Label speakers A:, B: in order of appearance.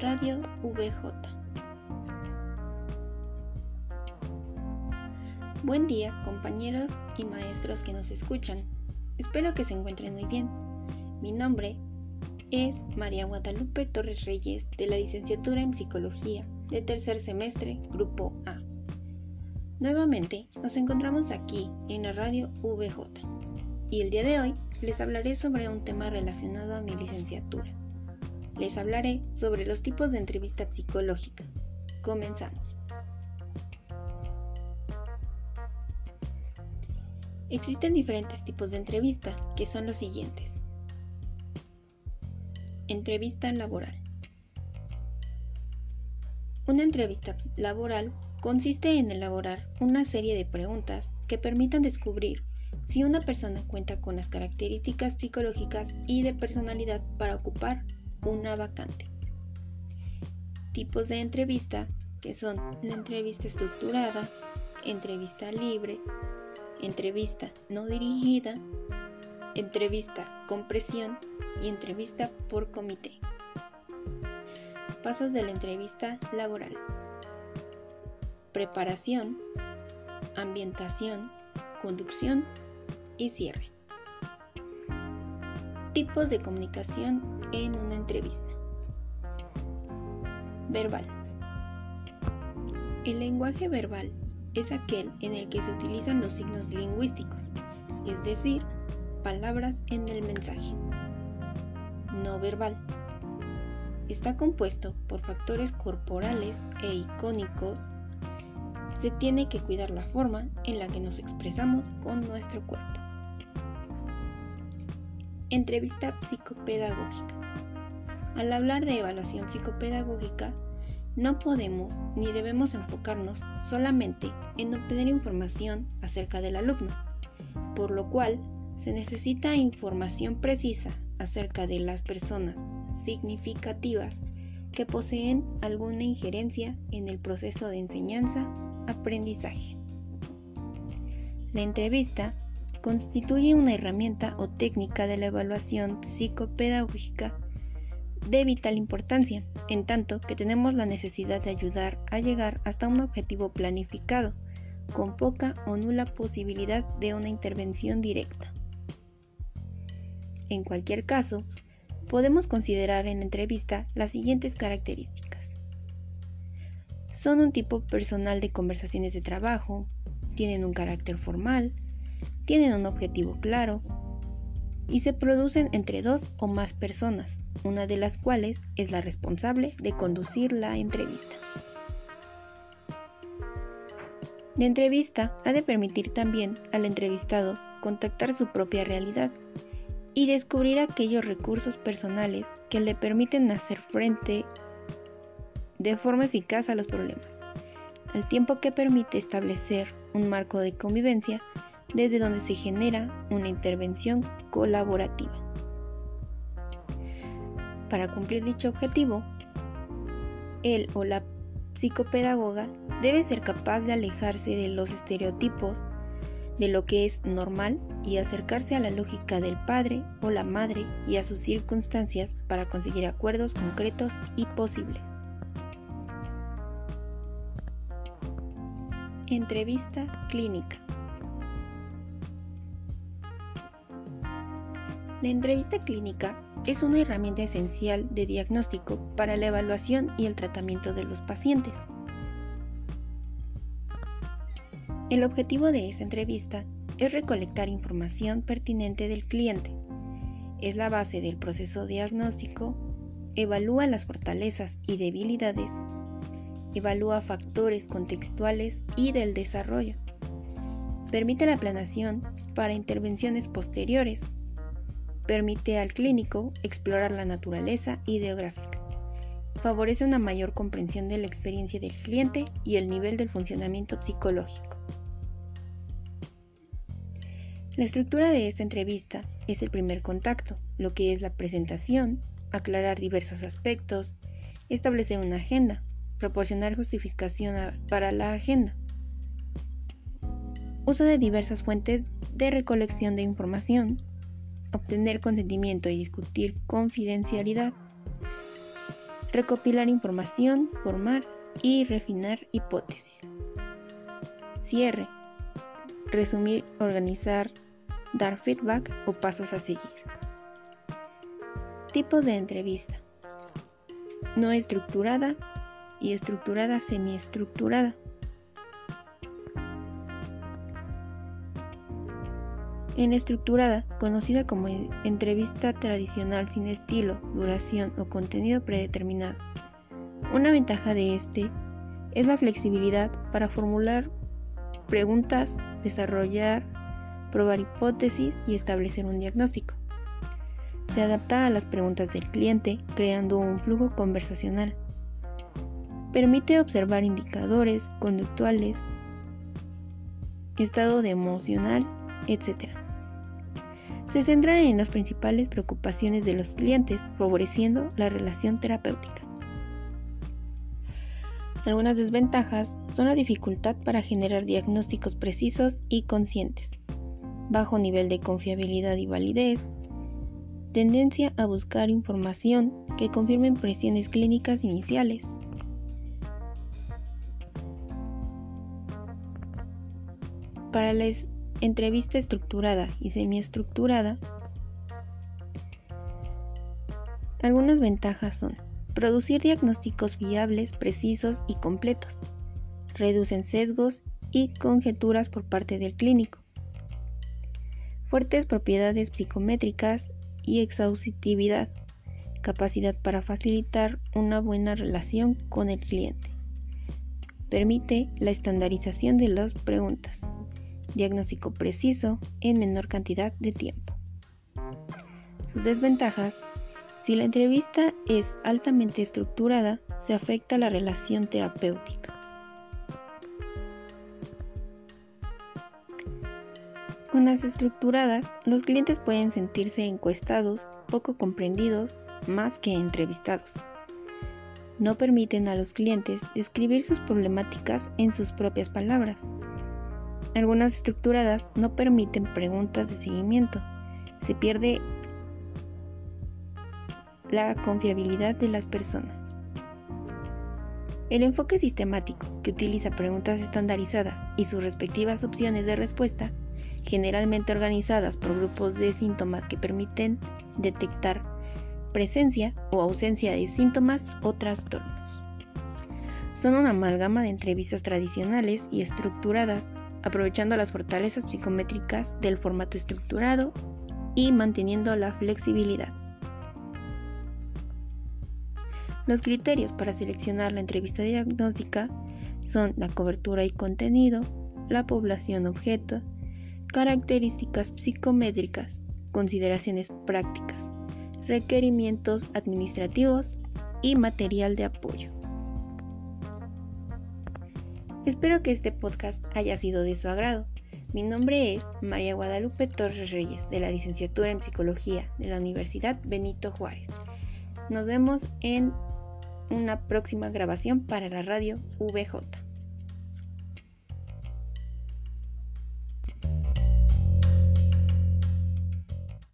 A: Radio VJ. Buen día compañeros y maestros que nos escuchan. Espero que se encuentren muy bien. Mi nombre es María Guadalupe Torres Reyes de la licenciatura en Psicología de tercer semestre, Grupo A. Nuevamente nos encontramos aquí en la radio VJ y el día de hoy les hablaré sobre un tema relacionado a mi licenciatura. Les hablaré sobre los tipos de entrevista psicológica. Comenzamos. Existen diferentes tipos de entrevista, que son los siguientes. Entrevista laboral. Una entrevista laboral consiste en elaborar una serie de preguntas que permitan descubrir si una persona cuenta con las características psicológicas y de personalidad para ocupar una vacante. Tipos de entrevista que son la entrevista estructurada, entrevista libre, entrevista no dirigida, entrevista con presión y entrevista por comité. Pasos de la entrevista laboral. Preparación, ambientación, conducción y cierre. Tipos de comunicación en una entrevista. Verbal. El lenguaje verbal es aquel en el que se utilizan los signos lingüísticos, es decir, palabras en el mensaje. No verbal. Está compuesto por factores corporales e icónicos. Se tiene que cuidar la forma en la que nos expresamos con nuestro cuerpo. Entrevista psicopedagógica. Al hablar de evaluación psicopedagógica, no podemos ni debemos enfocarnos solamente en obtener información acerca del alumno, por lo cual se necesita información precisa acerca de las personas significativas que poseen alguna injerencia en el proceso de enseñanza-aprendizaje. La entrevista constituye una herramienta o técnica de la evaluación psicopedagógica de vital importancia, en tanto que tenemos la necesidad de ayudar a llegar hasta un objetivo planificado, con poca o nula posibilidad de una intervención directa. En cualquier caso, podemos considerar en la entrevista las siguientes características. Son un tipo personal de conversaciones de trabajo, tienen un carácter formal, tienen un objetivo claro y se producen entre dos o más personas, una de las cuales es la responsable de conducir la entrevista. La entrevista ha de permitir también al entrevistado contactar su propia realidad y descubrir aquellos recursos personales que le permiten hacer frente de forma eficaz a los problemas, al tiempo que permite establecer un marco de convivencia desde donde se genera una intervención colaborativa. Para cumplir dicho objetivo, él o la psicopedagoga debe ser capaz de alejarse de los estereotipos de lo que es normal y acercarse a la lógica del padre o la madre y a sus circunstancias para conseguir acuerdos concretos y posibles. Entrevista clínica. La entrevista clínica es una herramienta esencial de diagnóstico para la evaluación y el tratamiento de los pacientes. El objetivo de esta entrevista es recolectar información pertinente del cliente. Es la base del proceso diagnóstico, evalúa las fortalezas y debilidades, evalúa factores contextuales y del desarrollo, permite la planeación para intervenciones posteriores, permite al clínico explorar la naturaleza ideográfica. Favorece una mayor comprensión de la experiencia del cliente y el nivel del funcionamiento psicológico. La estructura de esta entrevista es el primer contacto, lo que es la presentación, aclarar diversos aspectos, establecer una agenda, proporcionar justificación para la agenda, uso de diversas fuentes de recolección de información, obtener consentimiento y discutir confidencialidad, recopilar información, formar y refinar hipótesis. Cierre. Resumir, organizar, dar feedback o pasos a seguir. Tipo de entrevista. No estructurada y estructurada semiestructurada. En estructurada, conocida como entrevista tradicional sin estilo, duración o contenido predeterminado. Una ventaja de este es la flexibilidad para formular preguntas, desarrollar, probar hipótesis y establecer un diagnóstico. Se adapta a las preguntas del cliente creando un flujo conversacional. Permite observar indicadores conductuales, estado de emocional, etc se centra en las principales preocupaciones de los clientes, favoreciendo la relación terapéutica. Algunas desventajas son la dificultad para generar diagnósticos precisos y conscientes, bajo nivel de confiabilidad y validez, tendencia a buscar información que confirme impresiones clínicas iniciales, para les entrevista estructurada y semiestructurada, algunas ventajas son producir diagnósticos viables, precisos y completos, reducen sesgos y conjeturas por parte del clínico, fuertes propiedades psicométricas y exhaustividad, capacidad para facilitar una buena relación con el cliente, permite la estandarización de las preguntas diagnóstico preciso en menor cantidad de tiempo. Sus desventajas, si la entrevista es altamente estructurada, se afecta la relación terapéutica. Con las estructuradas, los clientes pueden sentirse encuestados, poco comprendidos, más que entrevistados. No permiten a los clientes describir sus problemáticas en sus propias palabras, algunas estructuradas no permiten preguntas de seguimiento. Se pierde la confiabilidad de las personas. El enfoque sistemático, que utiliza preguntas estandarizadas y sus respectivas opciones de respuesta, generalmente organizadas por grupos de síntomas que permiten detectar presencia o ausencia de síntomas o trastornos. Son una amalgama de entrevistas tradicionales y estructuradas aprovechando las fortalezas psicométricas del formato estructurado y manteniendo la flexibilidad. Los criterios para seleccionar la entrevista diagnóstica son la cobertura y contenido, la población objeto, características psicométricas, consideraciones prácticas, requerimientos administrativos y material de apoyo. Espero que este podcast haya sido de su agrado. Mi nombre es María Guadalupe Torres Reyes, de la licenciatura en Psicología de la Universidad Benito Juárez. Nos vemos en una próxima grabación para la radio VJ.